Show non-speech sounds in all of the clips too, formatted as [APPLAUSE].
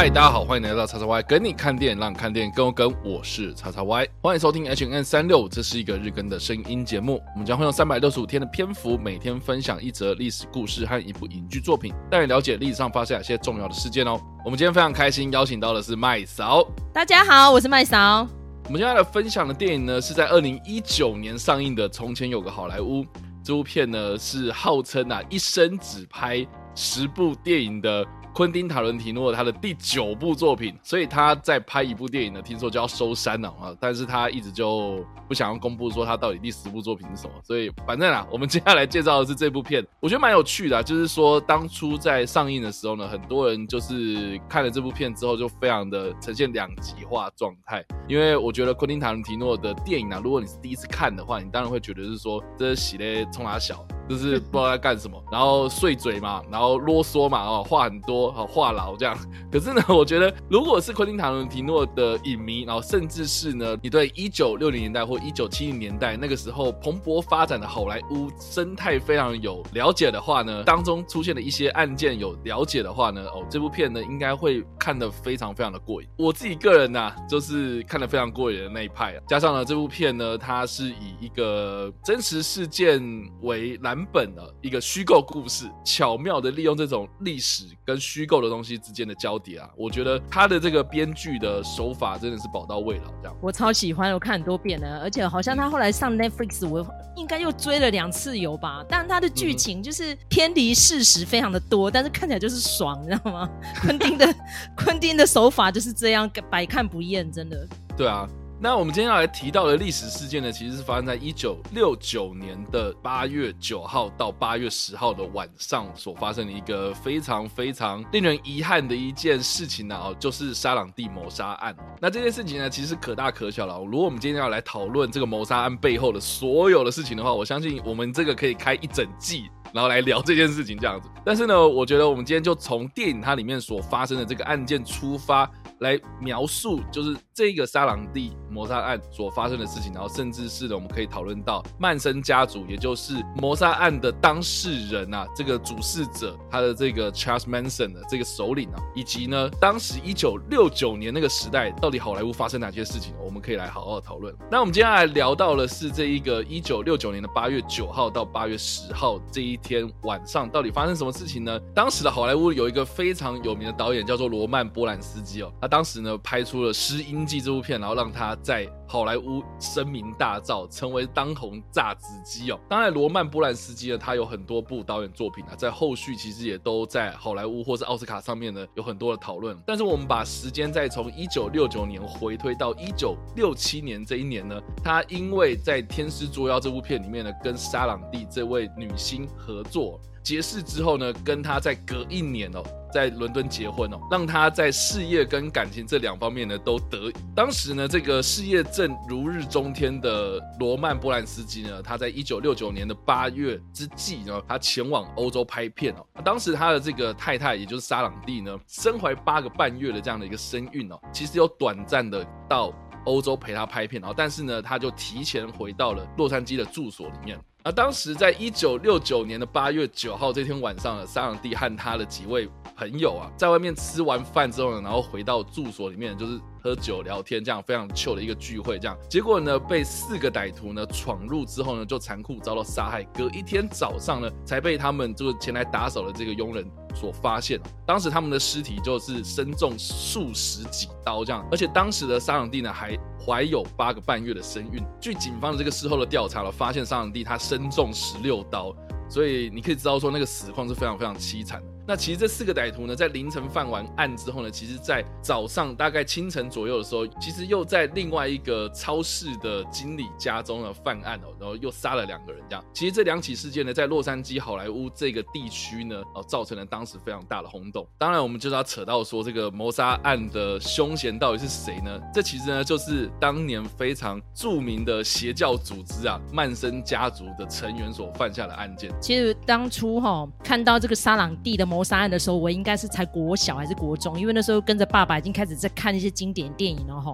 嗨，大家好，欢迎来到叉叉 Y，跟你看电影，让你看电影更有梗。我是叉叉 Y，欢迎收听 H N 三六，这是一个日更的声音节目。我们将会用三百六十五天的篇幅，每天分享一则历史故事和一部影剧作品，带你了解历史上发生哪些重要的事件哦。我们今天非常开心，邀请到的是麦嫂。大家好，我是麦嫂。我们接下来分享的电影呢，是在二零一九年上映的《从前有个好莱坞》。这部片呢，是号称啊一生只拍十部电影的。昆汀·塔伦提诺他的第九部作品，所以他在拍一部电影呢，听说就要收山了啊！但是他一直就不想要公布说他到底第十部作品是什么，所以反正啊，我们接下来介绍的是这部片，我觉得蛮有趣的，就是说当初在上映的时候呢，很多人就是看了这部片之后，就非常的呈现两极化状态，因为我觉得昆汀·塔伦提诺的电影呢，如果你是第一次看的话，你当然会觉得是说这是洗的冲他小。就是不知道在干什么，然后碎嘴嘛，然后啰嗦嘛，哦，话很多，好，话痨这样。[LAUGHS] 可是呢，[LAUGHS] 我觉得如果是昆汀塔伦提诺的影迷，然后甚至是呢，你对一九六零年代或一九七零年代那个时候蓬勃发展的好莱坞生态非常有了解的话呢，当中出现的一些案件有了解的话呢，哦，这部片呢应该会看得非常非常的过瘾。我自己个人呢，就是看得非常过瘾的那一派啊。加上呢，这部片呢，它是以一个真实事件为蓝。本的一个虚构故事，巧妙的利用这种历史跟虚构的东西之间的交叠啊，我觉得他的这个编剧的手法真的是宝刀未老。这样，我超喜欢，我看很多遍了，而且好像他后来上 Netflix，我应该又追了两次有吧？但他的剧情就是偏离事实非常的多，但是看起来就是爽，你知道吗？昆汀的 [LAUGHS] 昆汀的手法就是这样，百看不厌，真的。对啊。那我们今天要来提到的历史事件呢，其实是发生在一九六九年的八月九号到八月十号的晚上所发生的一个非常非常令人遗憾的一件事情呢，哦，就是沙朗蒂谋杀案。那这件事情呢，其实可大可小了。如果我们今天要来讨论这个谋杀案背后的所有的事情的话，我相信我们这个可以开一整季，然后来聊这件事情这样子。但是呢，我觉得我们今天就从电影它里面所发生的这个案件出发。来描述就是这一个沙朗蒂谋杀案所发生的事情，然后甚至是呢，我们可以讨论到曼森家族，也就是谋杀案的当事人啊，这个主事者他的这个 Charles Manson 的这个首领啊，以及呢，当时一九六九年那个时代到底好莱坞发生哪些事情，我们可以来好好讨论。那我们接下来聊到的是这一个一九六九年的八月九号到八月十号这一天晚上到底发生什么事情呢？当时的好莱坞有一个非常有名的导演叫做罗曼波兰斯基哦。他当时呢，拍出了《失音记》这部片，然后让他在好莱坞声名大噪，成为当红炸子鸡哦。当然，罗曼波兰斯基呢，他有很多部导演作品啊，在后续其实也都在好莱坞或是奥斯卡上面呢有很多的讨论。但是我们把时间再从一九六九年回推到一九六七年这一年呢，他因为在《天师捉妖》这部片里面呢，跟沙朗蒂这位女星合作。结识之后呢，跟他在隔一年哦，在伦敦结婚哦，让他在事业跟感情这两方面呢都得。当时呢，这个事业正如日中天的罗曼·波兰斯基呢，他在一九六九年的八月之际呢，他前往欧洲拍片哦。当时他的这个太太，也就是沙朗蒂呢，身怀八个半月的这样的一个身孕哦，其实有短暂的到欧洲陪他拍片哦，但是呢，他就提前回到了洛杉矶的住所里面。而当时在一九六九年的八月九号这天晚上呢，沙朗蒂和他的几位朋友啊，在外面吃完饭之后呢，然后回到住所里面，就是喝酒聊天，这样非常糗的一个聚会。这样结果呢，被四个歹徒呢闯入之后呢，就残酷遭到杀害。隔一天早上呢，才被他们就是前来打扫的这个佣人所发现。当时他们的尸体就是身中数十几刀这样，而且当时的沙朗蒂呢还。怀有八个半月的身孕，据警方的这个事后的调查了，发现沙朗蒂他身中十六刀，所以你可以知道说那个死况是非常非常凄惨的。那其实这四个歹徒呢，在凌晨犯完案之后呢，其实，在早上大概清晨左右的时候，其实又在另外一个超市的经理家中呢犯案哦，然后又杀了两个人这样。其实这两起事件呢，在洛杉矶好莱坞这个地区呢，哦，造成了当时非常大的轰动。当然，我们就是要扯到说这个谋杀案的凶嫌到底是谁呢？这其实呢，就是当年非常著名的邪教组织啊，曼森家族的成员所犯下的案件。其实当初哈看到这个沙朗蒂的谋谋杀案的时候，我应该是才国小还是国中，因为那时候跟着爸爸已经开始在看一些经典电影了哈。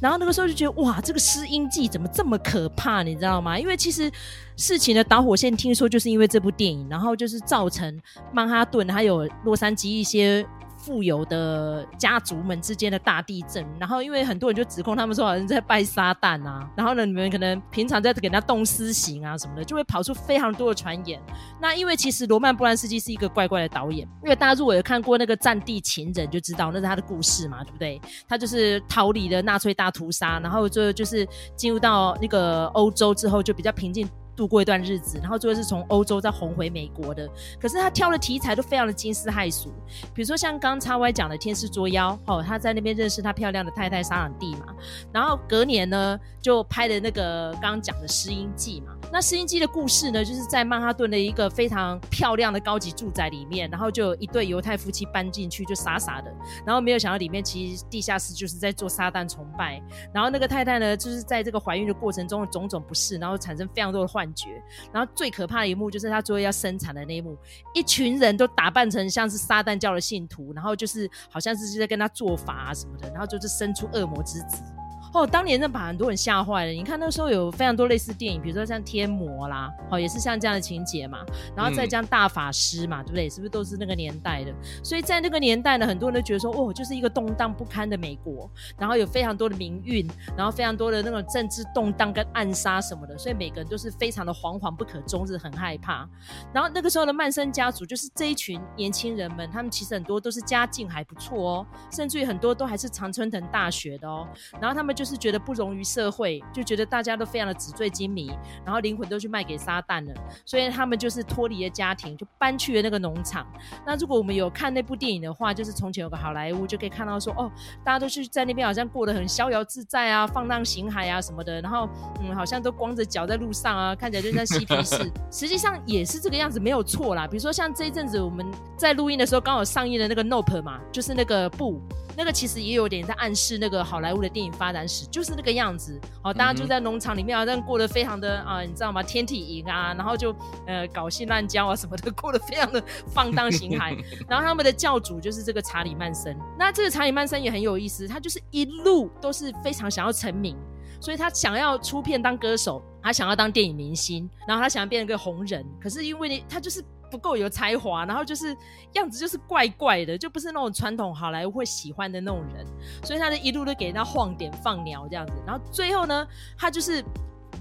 然后那个时候就觉得哇，这个失音记怎么这么可怕，你知道吗？因为其实事情的导火线听说就是因为这部电影，然后就是造成曼哈顿还有洛杉矶一些富有的家族们之间的大地震。然后因为很多人就指控他们说好像在拜撒旦啊，然后呢，你们可能平常在给人家动私刑啊什么的，就会跑出非常多的传言。那因为其实罗曼·波兰斯基是一个怪怪的导演，因为大家如果有看过那个《战地情人》，就知道那是他的故事嘛，对不对？他就是逃离了纳粹大屠杀，然后就就是进入到那个欧洲之后，就比较平静。度过一段日子，然后最后是从欧洲再红回美国的。可是他挑的题材都非常的惊世骇俗，比如说像刚叉 Y 讲的《天使捉妖》，哦，他在那边认识他漂亮的太太沙朗蒂嘛。然后隔年呢，就拍的那个刚刚讲的《失音记》嘛。那《失音记》的故事呢，就是在曼哈顿的一个非常漂亮的高级住宅里面，然后就有一对犹太夫妻搬进去，就傻傻的，然后没有想到里面其实地下室就是在做撒旦崇拜。然后那个太太呢，就是在这个怀孕的过程中的种种不适，然后产生非常多的幻觉。然后最可怕的一幕就是他最后要生产的那一幕，一群人都打扮成像是撒旦教的信徒，然后就是好像是在跟他做法啊什么的，然后就是生出恶魔之子。哦，当年真把很多人吓坏了。你看那时候有非常多类似电影，比如说像《天魔》啦，哦，也是像这样的情节嘛。然后再加大法师嘛，对不对？是不是都是那个年代的？所以在那个年代呢，很多人都觉得说，哦，就是一个动荡不堪的美国，然后有非常多的民运，然后非常多的那种政治动荡跟暗杀什么的，所以每个人都是非常的惶惶不可终日，很害怕。然后那个时候的曼森家族，就是这一群年轻人们，他们其实很多都是家境还不错哦，甚至于很多都还是常春藤大学的哦。然后他们就。是觉得不容于社会，就觉得大家都非常的纸醉金迷，然后灵魂都去卖给撒旦了，所以他们就是脱离了家庭，就搬去了那个农场。那如果我们有看那部电影的话，就是从前有个好莱坞，就可以看到说，哦，大家都是在那边好像过得很逍遥自在啊，放浪形骸啊什么的，然后嗯，好像都光着脚在路上啊，看起来就像嬉皮士。[LAUGHS] 实际上也是这个样子，没有错啦。比如说像这一阵子我们在录音的时候，刚好上映的那个《Nope》嘛，就是那个布。那个其实也有点在暗示那个好莱坞的电影发展史，就是那个样子。哦，大家就在农场里面啊，但过得非常的啊，你知道吗？天体营啊，然后就呃搞性滥交啊什么的，[LAUGHS] 过得非常的放荡形骸。[LAUGHS] 然后他们的教主就是这个查理曼森。那这个查理曼森也很有意思，他就是一路都是非常想要成名，所以他想要出片当歌手，他想要当电影明星，然后他想要变成个红人。可是因为他就是。不够有才华，然后就是样子就是怪怪的，就不是那种传统好莱坞会喜欢的那种人，所以他就一路都给人家晃点放鸟这样子，然后最后呢，他就是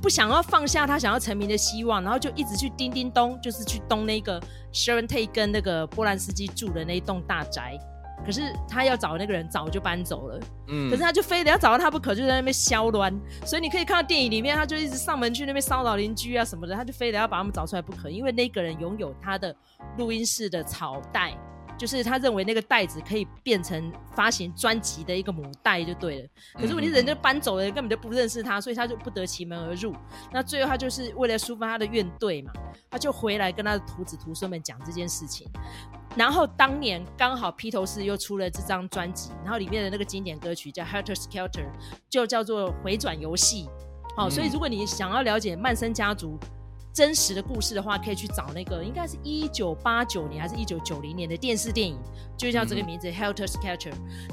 不想要放下他想要成名的希望，然后就一直去叮叮咚，就是去咚那个 Sharon Tate 跟那个波兰斯基住的那一栋大宅。可是他要找那个人早就搬走了，嗯，可是他就非得要找到他不可，就在那边嚣乱。所以你可以看到电影里面，他就一直上门去那边骚扰邻居啊什么的，他就非得要把他们找出来不可，因为那个人拥有他的录音室的草带。就是他认为那个袋子可以变成发行专辑的一个母带就对了，可是问题人就搬走了，根本就不认识他，所以他就不得其门而入。那最后他就是为了抒发他的怨怼嘛，他就回来跟他的徒子徒孙们讲这件事情。然后当年刚好披头士又出了这张专辑，然后里面的那个经典歌曲叫《Helter Skelter》，就叫做回转游戏。好，所以如果你想要了解曼森家族。真实的故事的话，可以去找那个，应该是一九八九年还是一九九零年的电视电影，就叫这个名字《Helter Skelter》。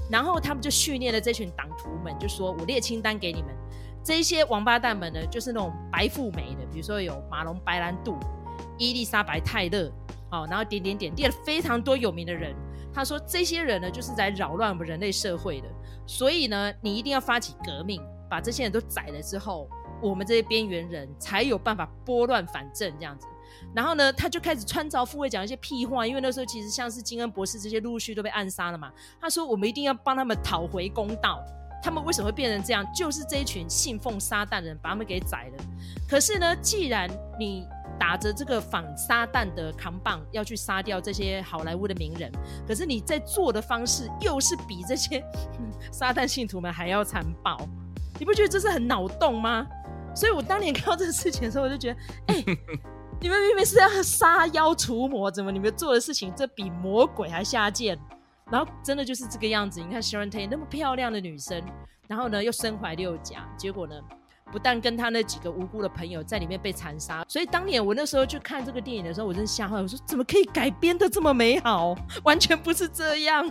然后他们就训练了这群党徒们，就说我列清单给你们，这些王八蛋们呢，就是那种白富美的，比如说有马龙白兰度、伊丽莎白泰勒，哦，然后点点点列了非常多有名的人。他说这些人呢，就是在扰乱我们人类社会的，所以呢，你一定要发起革命，把这些人都宰了之后。我们这些边缘人才有办法拨乱反正这样子，然后呢，他就开始穿凿附会讲一些屁话，因为那时候其实像是金恩博士这些陆续都被暗杀了嘛。他说我们一定要帮他们讨回公道，他们为什么会变成这样？就是这一群信奉撒旦的人把他们给宰了。可是呢，既然你打着这个反撒旦的扛棒要去杀掉这些好莱坞的名人，可是你在做的方式又是比这些 [LAUGHS] 撒旦信徒们还要残暴，你不觉得这是很脑洞吗？所以我当年看到这个事情的时候，我就觉得，[LAUGHS] 哎，你们明明是要杀妖除魔，怎么你们做的事情这比魔鬼还下贱？然后真的就是这个样子。你看 Sharon Tate 那么漂亮的女生，然后呢又身怀六甲，结果呢不但跟她那几个无辜的朋友在里面被残杀。所以当年我那时候去看这个电影的时候，我真的吓坏，我说怎么可以改编的这么美好？完全不是这样。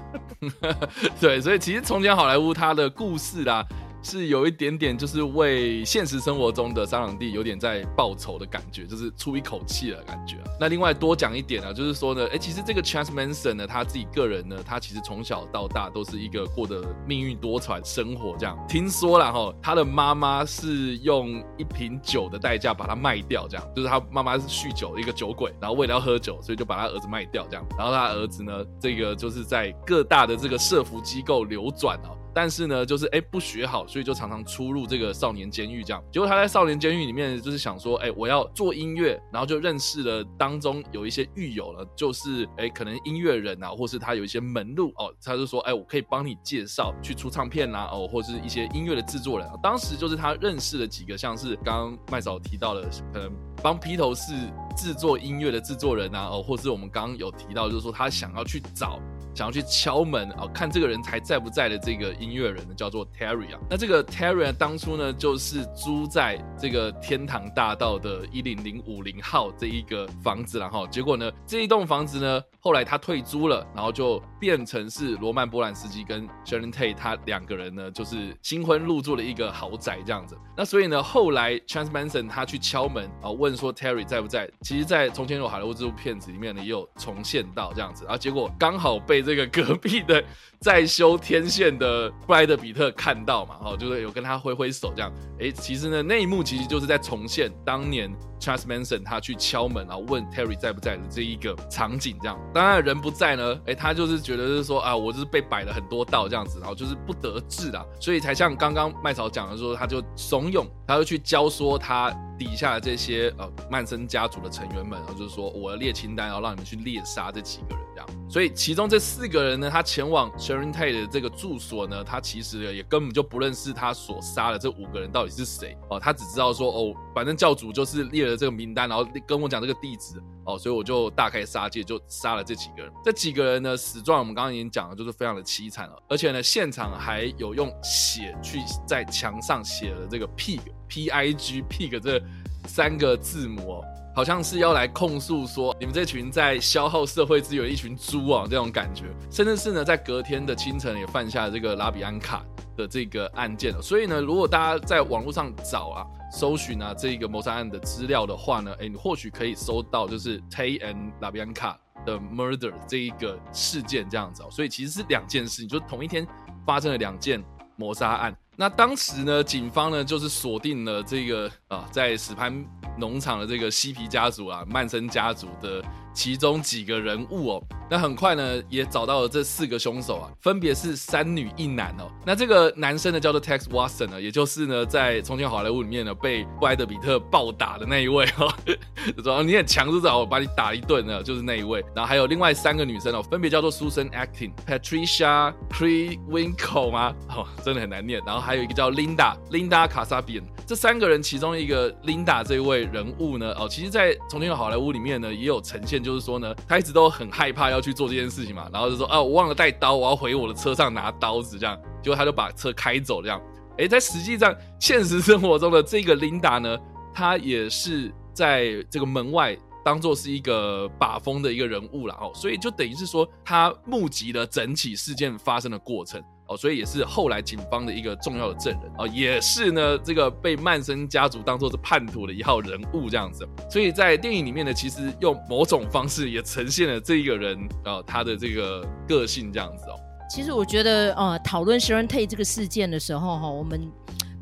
对，所以其实从前好莱坞它的故事啦。是有一点点就是为现实生活中的沙朗蒂有点在报仇的感觉，就是出一口气的感觉。那另外多讲一点啊，就是说呢，哎，其实这个 Chance Manson 呢，他自己个人呢，他其实从小到大都是一个过得命运多舛生活这样。听说了哈，他的妈妈是用一瓶酒的代价把他卖掉，这样就是他妈妈是酗酒一个酒鬼，然后为了要喝酒，所以就把他儿子卖掉这样。然后他儿子呢，这个就是在各大的这个社服机构流转哦。但是呢，就是哎不学好，所以就常常出入这个少年监狱这样。结果他在少年监狱里面，就是想说，哎，我要做音乐，然后就认识了当中有一些狱友了，就是哎可能音乐人啊，或是他有一些门路哦，他就说，哎，我可以帮你介绍去出唱片啦，哦，或是一些音乐的制作人。当时就是他认识了几个，像是刚刚麦嫂提到的，可能帮披头士制作音乐的制作人啊，哦，或是我们刚刚有提到，就是说他想要去找。想要去敲门啊，看这个人还在不在的这个音乐人呢，叫做 Terry 啊。那这个 Terry 啊，当初呢就是租在这个天堂大道的一零零五零号这一个房子然后结果呢，这一栋房子呢，后来他退租了，然后就变成是罗曼波兰斯基跟 Sharon Tate 他两个人呢，就是新婚入住了一个豪宅这样子。那所以呢，后来 Chance Manson 他去敲门啊，问说 Terry 在不在？其实，在《从前有好莱坞》这部片子里面呢，也有重现到这样子。然后结果刚好被这个隔壁的在修天线的布莱德比特看到嘛，哦，就是有跟他挥挥手这样，哎，其实呢那一幕其实就是在重现当年 Charles Manson 他去敲门然后问 Terry 在不在的这一个场景这样。当然人不在呢，哎，他就是觉得是说啊，我就是被摆了很多道这样子，然后就是不得志啦，所以才像刚刚麦草讲的说，他就怂恿，他就去教唆他。底下的这些呃曼森家族的成员们，然后就是说我要列清单，然后让你们去猎杀这几个人这样。所以其中这四个人呢，他前往 Sharon Tate 的这个住所呢，他其实也根本就不认识他所杀的这五个人到底是谁哦，他只知道说哦，反正教主就是列了这个名单，然后跟我讲这个地址哦，所以我就大开杀戒，就杀了这几个人。这几个人呢，死状我们刚刚已经讲了，就是非常的凄惨了，而且呢，现场还有用血去在墙上写了这个 pig。P I G Pig 这三个字母哦，好像是要来控诉说你们这群在消耗社会资源一群猪啊这种感觉，甚至是呢在隔天的清晨也犯下这个拉比安卡的这个案件了。所以呢，如果大家在网络上找啊、搜寻啊这一个谋杀案的资料的话呢，哎，你或许可以搜到就是 Tay and Wanka 的 murder 这一个事件这样子。所以其实是两件事情，就同一天发生了两件谋杀案。那当时呢，警方呢就是锁定了这个啊，在史潘农场的这个嬉皮家族啊，曼森家族的。其中几个人物哦，那很快呢也找到了这四个凶手啊，分别是三女一男哦。那这个男生呢叫做 Tex Watson 呢，也就是呢在《从前好莱坞》里面呢被布莱德比特暴打的那一位哦。[LAUGHS] 说你很强是找我把你打一顿呢，就是那一位。然后还有另外三个女生哦，分别叫做 Susan Acting、Patricia Crewinkle 吗？哦，真的很难念。然后还有一个叫 Linda Linda Casabian。这三个人其中一个 Linda 这一位人物呢，哦，其实在《从前好莱坞》里面呢也有呈现。就是说呢，他一直都很害怕要去做这件事情嘛，然后就说啊，我忘了带刀，我要回我的车上拿刀子，这样，结果他就把车开走，这样。哎，在实际上现实生活中的这个琳达呢，她也是在这个门外当做是一个把风的一个人物了哦，所以就等于是说，他目击了整起事件发生的过程。哦，所以也是后来警方的一个重要的证人哦，也是呢这个被曼森家族当做是叛徒的一号人物这样子。所以在电影里面呢，其实用某种方式也呈现了这一个人啊他的这个个性这样子哦。其实我觉得呃，讨论 Sharon Tate 这个事件的时候哈，我们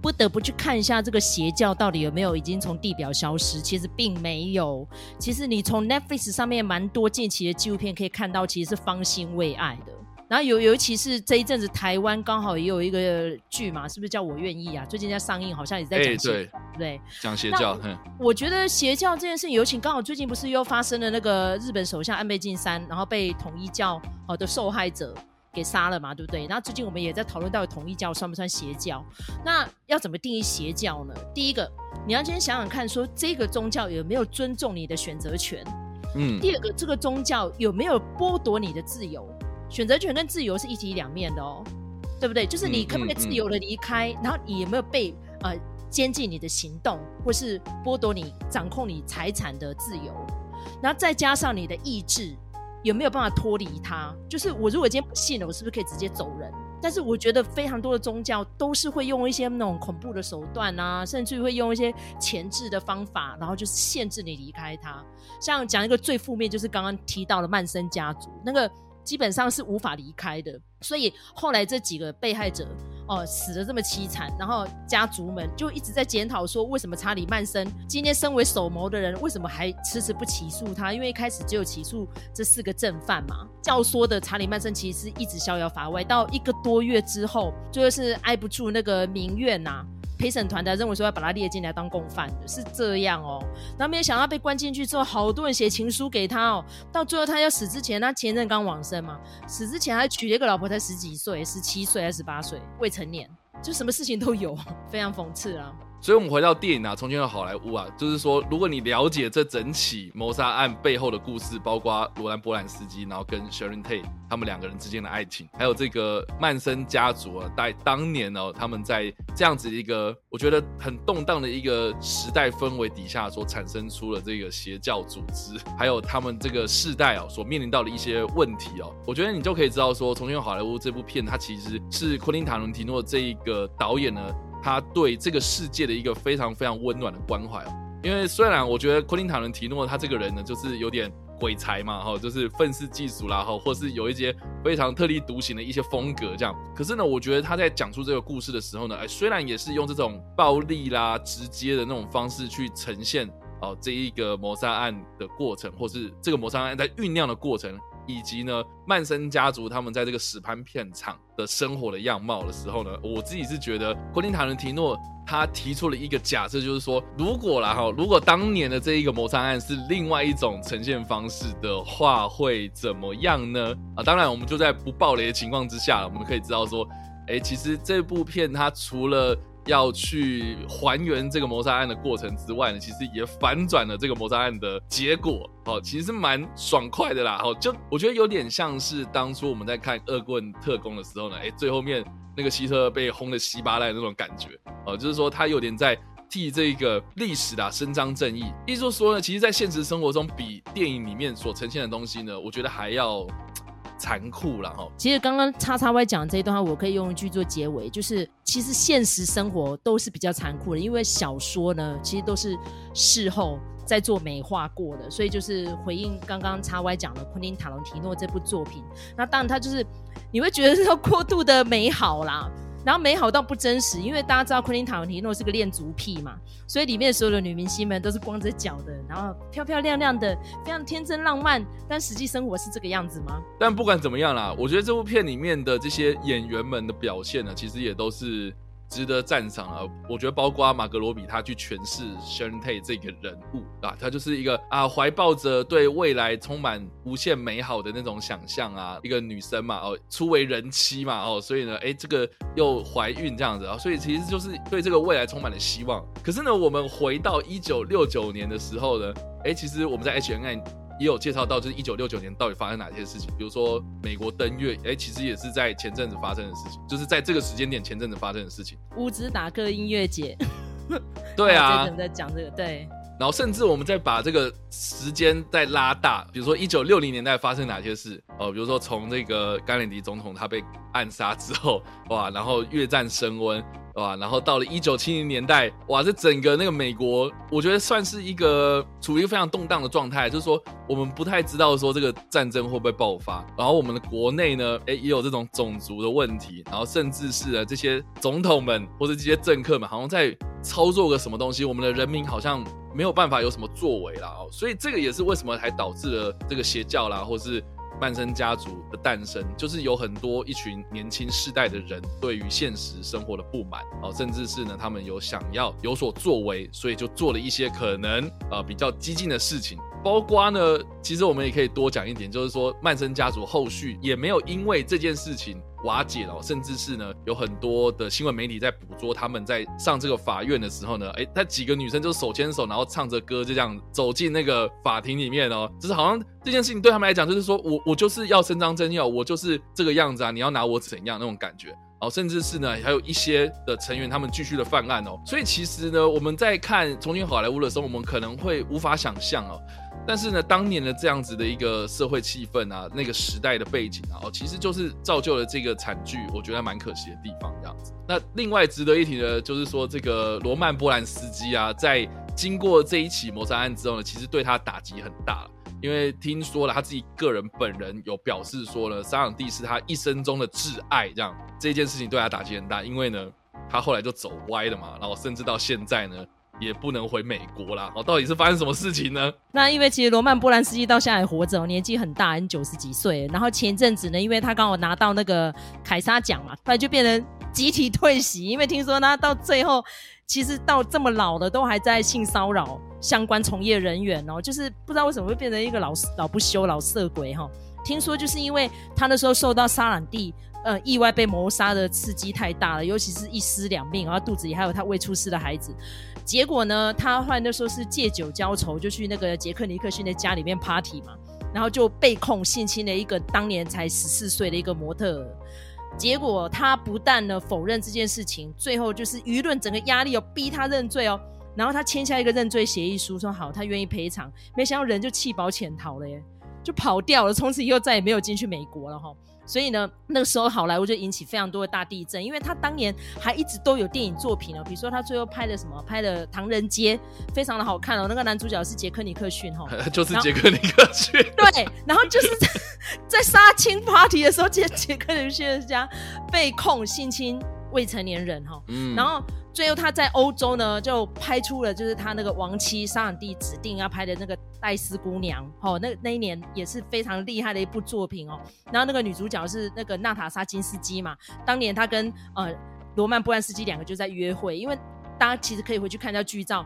不得不去看一下这个邪教到底有没有已经从地表消失。其实并没有。其实你从 Netflix 上面蛮多近期的纪录片可以看到，其实是方兴未艾的。然后尤尤其是这一阵子台湾刚好也有一个剧嘛，是不是叫我愿意啊？最近在上映，好像也在讲邪，对，讲邪教。我觉得邪教这件事情，尤其刚好最近不是又发生了那个日本首相安倍晋三，然后被统一教好的受害者给杀了嘛，对不对？那最近我们也在讨论到统一教算不算邪教？那要怎么定义邪教呢？第一个，你要先想想看，说这个宗教有没有尊重你的选择权？嗯。第二个，这个宗教有没有剥夺你的自由？选择权跟自由是一体两面的哦，对不对？就是你可不可以自由的离开，然后你有没有被呃监禁你的行动，或是剥夺你掌控你财产的自由，然后再加上你的意志有没有办法脱离它？就是我如果今天不信了，我是不是可以直接走人？但是我觉得非常多的宗教都是会用一些那种恐怖的手段啊，甚至会用一些前置的方法，然后就是限制你离开它。像讲一个最负面，就是刚刚提到的曼森家族，那个基本上是无法离开的。所以后来这几个被害者哦死的这么凄惨，然后家族们就一直在检讨说，为什么查理曼森今天身为首谋的人，为什么还迟迟不起诉他？因为一开始只有起诉这四个正犯嘛。教唆的查理曼森其实一直逍遥法外，到一个多月之后，就是挨不住那个民怨呐。陪审团的认为说要把他列进来当共犯，是这样哦。然后没有想到被关进去之后，好多人写情书给他哦。到最后他要死之前，他前任刚往生嘛，死之前还娶了一个老婆，才十几岁，十七岁还是十八岁，未成年，就什么事情都有，非常讽刺啊。所以，我们回到电影啊，《从前的好莱坞》啊，就是说，如果你了解这整起谋杀案背后的故事，包括罗兰·波兰斯基，然后跟 Sharon Tate 他们两个人之间的爱情，还有这个曼森家族啊，在当年呢，他们在这样子一个我觉得很动荡的一个时代氛围底下，所产生出了这个邪教组织，还有他们这个世代哦所面临到的一些问题哦，我觉得你就可以知道说，《从前的好莱坞》这部片，它其实是昆汀·塔伦提诺这一个导演呢。他对这个世界的一个非常非常温暖的关怀，因为虽然我觉得昆汀塔伦提诺他这个人呢，就是有点鬼才嘛，哈，就是愤世嫉俗啦，哈，或是有一些非常特立独行的一些风格这样。可是呢，我觉得他在讲述这个故事的时候呢，哎，虽然也是用这种暴力啦、直接的那种方式去呈现哦这一个谋杀案的过程，或是这个谋杀案在酝酿的过程。以及呢，曼森家族他们在这个史潘片场的生活的样貌的时候呢，我自己是觉得昆汀塔伦提诺他提出了一个假设，就是说，如果啦哈，如果当年的这一个谋杀案是另外一种呈现方式的话，会怎么样呢？啊，当然我们就在不暴雷的情况之下，我们可以知道说，哎，其实这部片它除了要去还原这个谋杀案的过程之外呢，其实也反转了这个谋杀案的结果。哦，其实蛮爽快的啦。哦，就我觉得有点像是当初我们在看《恶棍特工》的时候呢，哎，最后面那个希特被轰的稀巴烂那种感觉。哦，就是说他有点在替这个历史啊伸张正义。意思说呢，其实，在现实生活中，比电影里面所呈现的东西呢，我觉得还要。残酷了哈！其实刚刚叉叉 Y 讲这一段话，我可以用一句做结尾，就是其实现实生活都是比较残酷的，因为小说呢，其实都是事后在做美化过的，所以就是回应刚刚叉 Y 讲的昆汀塔隆提诺这部作品，那当然他就是你会觉得是过度的美好啦。然后美好到不真实，因为大家知道昆汀塔伦提诺是个恋足癖嘛，所以里面所有的女明星们都是光着脚的，然后漂漂亮亮的，非常天真浪漫。但实际生活是这个样子吗？但不管怎么样啦，我觉得这部片里面的这些演员们的表现呢，其实也都是。值得赞赏啊！我觉得包括马格罗比他去诠释 Sharon Tate 这个人物啊，他就是一个啊怀抱着对未来充满无限美好的那种想象啊，一个女生嘛哦，初为人妻嘛哦，所以呢，哎，这个又怀孕这样子啊，所以其实就是对这个未来充满了希望。可是呢，我们回到一九六九年的时候呢，哎，其实我们在 H N I。也有介绍到，就是一九六九年到底发生哪些事情，比如说美国登月，哎，其实也是在前阵子发生的事情，就是在这个时间点前阵子发生的事情。乌兹达克音乐节，[LAUGHS] 对啊，在讲这个，对。然后甚至我们再把这个时间再拉大，比如说一九六零年代发生哪些事哦，比如说从这个甘乃迪总统他被暗杀之后，哇，然后越战升温。哇，然后到了一九七零年代，哇，这整个那个美国，我觉得算是一个处于一个非常动荡的状态，就是说我们不太知道说这个战争会不会爆发，然后我们的国内呢，哎，也有这种种族的问题，然后甚至是呢这些总统们或者这些政客们，好像在操作个什么东西，我们的人民好像没有办法有什么作为了哦，所以这个也是为什么还导致了这个邪教啦，或是。曼森家族的诞生，就是有很多一群年轻世代的人对于现实生活的不满哦，甚至是呢，他们有想要有所作为，所以就做了一些可能啊比较激进的事情。包括呢，其实我们也可以多讲一点，就是说曼森家族后续也没有因为这件事情瓦解了，甚至是呢有很多的新闻媒体在捕捉他们在上这个法院的时候呢，哎，那几个女生就手牵手，然后唱着歌就这样走进那个法庭里面哦，就是好像这件事情对他们来讲，就是说我我就是要伸张正义，我就是这个样子啊，你要拿我怎样那种感觉。哦，甚至是呢，还有一些的成员他们继续的犯案哦，所以其实呢，我们在看《重庆好莱坞》的时候，我们可能会无法想象哦，但是呢，当年的这样子的一个社会气氛啊，那个时代的背景啊，哦，其实就是造就了这个惨剧，我觉得蛮可惜的地方。这样子，那另外值得一提的，就是说这个罗曼波兰斯基啊，在经过这一起谋杀案之后呢，其实对他打击很大。因为听说了他自己个人本人有表示说呢，沙朗蒂是他一生中的挚爱，这样这件事情对他打击很大。因为呢，他后来就走歪了嘛，然后甚至到现在呢。也不能回美国啦！哦，到底是发生什么事情呢？那因为其实罗曼波兰斯基到现在还活着，年纪很大，已经九十几岁。然后前一阵子呢，因为他刚好拿到那个凯撒奖嘛，后来就变成集体退席。因为听说他到最后，其实到这么老了，都还在性骚扰相关从业人员哦，就是不知道为什么会变成一个老老不休、老色鬼哈。听说就是因为他那时候受到沙朗蒂呃意外被谋杀的刺激太大了，尤其是一尸两命，然后肚子里还有他未出世的孩子。结果呢，他后来那时候是借酒浇愁，就去那个杰克尼克逊的家里面 party 嘛，然后就被控性侵了一个当年才十四岁的一个模特。结果他不但呢否认这件事情，最后就是舆论整个压力哦逼他认罪哦，然后他签下一个认罪协议书，说好他愿意赔偿，没想到人就弃保潜逃了耶，就跑掉了，从此以后再也没有进去美国了哈。所以呢，那个时候好莱坞就引起非常多的大地震，因为他当年还一直都有电影作品哦，比如说他最后拍的什么，拍的《唐人街》，非常的好看哦。那个男主角是杰克尼克逊哈，[LAUGHS] 就是杰克尼克逊。[LAUGHS] 对，然后就是在 [LAUGHS] 在杀青 party 的时候，杰杰克尼克逊家被控性侵未成年人哈，嗯，然后。最后，他在欧洲呢，就拍出了就是他那个亡妻沙朗蒂指定要拍的那个戴斯姑娘，哦，那那一年也是非常厉害的一部作品哦。然后那个女主角是那个娜塔莎金斯基嘛，当年她跟呃罗曼波兰斯基两个就在约会，因为大家其实可以回去看一下剧照，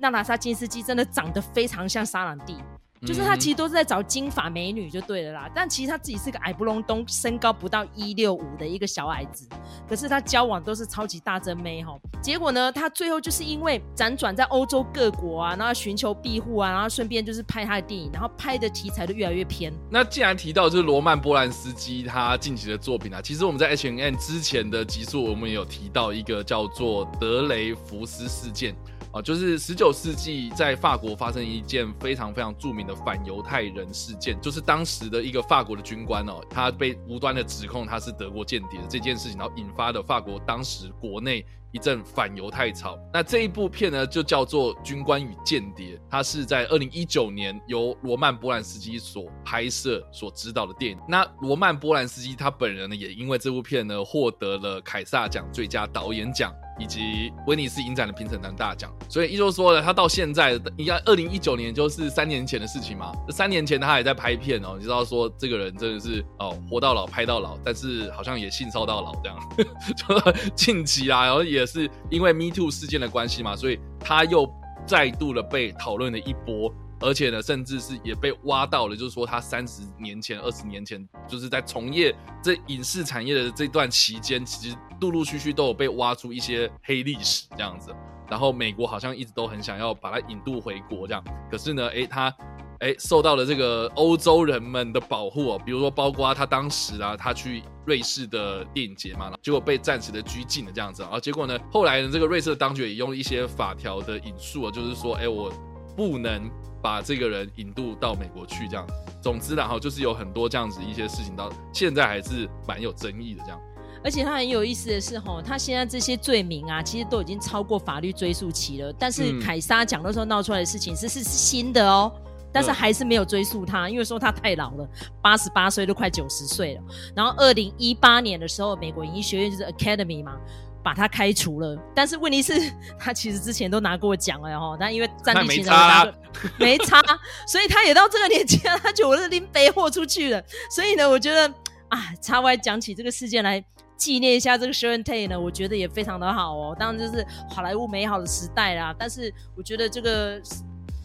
娜塔莎金斯基真的长得非常像沙朗蒂。就是他其实都是在找金发美女就对了啦，但其实他自己是个矮不隆咚、身高不到一六五的一个小矮子，可是他交往都是超级大真妹哈。结果呢，他最后就是因为辗转在欧洲各国啊，然后寻求庇护啊，然后顺便就是拍他的电影，然后拍的题材都越来越偏。那既然提到就是罗曼波兰斯基他近期的作品啊，其实我们在 H N N 之前的集数我们也有提到一个叫做德雷福斯事件。啊，就是十九世纪在法国发生一件非常非常著名的反犹太人事件，就是当时的一个法国的军官哦，他被无端的指控他是德国间谍的这件事情，然后引发了法国当时国内一阵反犹太潮。那这一部片呢，就叫做《军官与间谍》，它是在二零一九年由罗曼波兰斯基所拍摄、所指导的电影。那罗曼波兰斯基他本人呢，也因为这部片呢，获得了凯撒奖最佳导演奖。以及威尼斯影展的评审团大奖，所以依旧说了，他到现在应该二零一九年就是三年前的事情嘛。三年前他还在拍片哦，你知道说这个人真的是哦活到老拍到老，但是好像也性骚到老这样。[LAUGHS] 就近期啊，然后也是因为 Me Too 事件的关系嘛，所以他又再度的被讨论了一波。而且呢，甚至是也被挖到了，就是说他三十年前、二十年前，就是在从业这影视产业的这段期间，其实陆陆续续都有被挖出一些黑历史这样子。然后美国好像一直都很想要把他引渡回国这样，可是呢，诶，他诶受到了这个欧洲人们的保护哦，比如说包括他当时啊，他去瑞士的电影节嘛，结果被暂时的拘禁了这样子啊。结果呢，后来呢，这个瑞士的当局也用了一些法条的引述啊，就是说，诶，我不能。把这个人引渡到美国去，这样。总之，然后就是有很多这样子一些事情，到现在还是蛮有争议的这样。而且他很有意思的是，吼，他现在这些罪名啊，其实都已经超过法律追诉期了。但是凯撒讲的时候闹出来的事情是是是新的哦，但是还是没有追诉他，因为说他太老了，八十八岁都快九十岁了。然后二零一八年的时候，美国影艺学院就是 Academy 嘛。把他开除了，但是问题是，[LAUGHS] 他其实之前都拿过奖了哈，但因为战地情人拿 [LAUGHS] 没差，所以他也到这个年纪了，他就我拎背货出去了。所以呢，我觉得啊，插外讲起这个事件来纪念一下这个 Sharon Tate 呢，我觉得也非常的好哦。当然就是好莱坞美好的时代啦，但是我觉得这个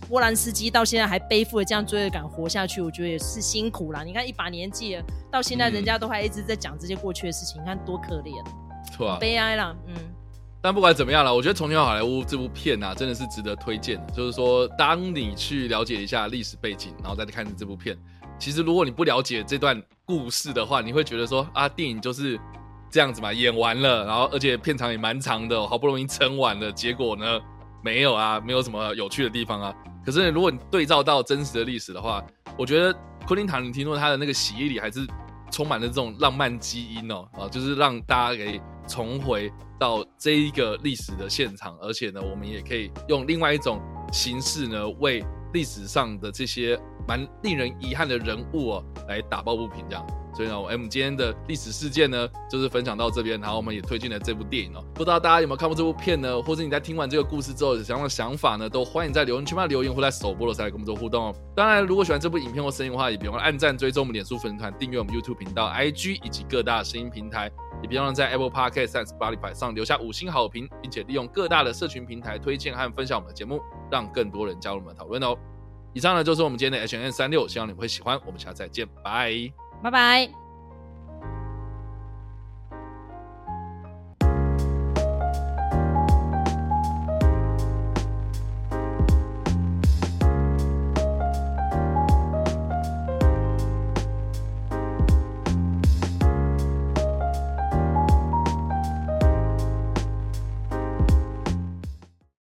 波兰斯基到现在还背负了这样罪恶感活下去，我觉得也是辛苦啦。你看一把年纪了，到现在人家都还一直在讲这些过去的事情，你看多可怜。错，悲哀啦，嗯。但不管怎么样了，我觉得《重庆好莱坞》这部片啊，真的是值得推荐的。就是说，当你去了解一下历史背景，然后再去看这部片，其实如果你不了解这段故事的话，你会觉得说啊，电影就是这样子嘛，演完了，然后而且片长也蛮长的，好不容易撑完了，结果呢，没有啊，没有什么有趣的地方啊。可是如果你对照到真实的历史的话，我觉得昆汀塔伦提诺他的那个洗衣里还是充满了这种浪漫基因哦，啊，就是让大家可以重回到这一个历史的现场，而且呢，我们也可以用另外一种形式呢，为历史上的这些蛮令人遗憾的人物哦，来打抱不平这样。所以呢，我们今天的历史事件呢，就是分享到这边，然后我们也推荐了这部电影哦。不知道大家有没有看过这部片呢？或者你在听完这个故事之后有什么想法呢？都欢迎在留言区留言，或在首播的时候来跟我们做互动哦。当然，如果喜欢这部影片或声音的话，也别忘了按赞、追踪我们脸书粉丝团、订阅我们 YouTube 频道、IG 以及各大声音平台，也别忘了在 Apple Podcast 和 Spotify 上留下五星好评，并且利用各大的社群平台推荐和分享我们的节目，让更多人加入我们的讨论哦。以上呢就是我们今天的 H N 三六，希望你们会喜欢。我们下次再见，拜拜拜。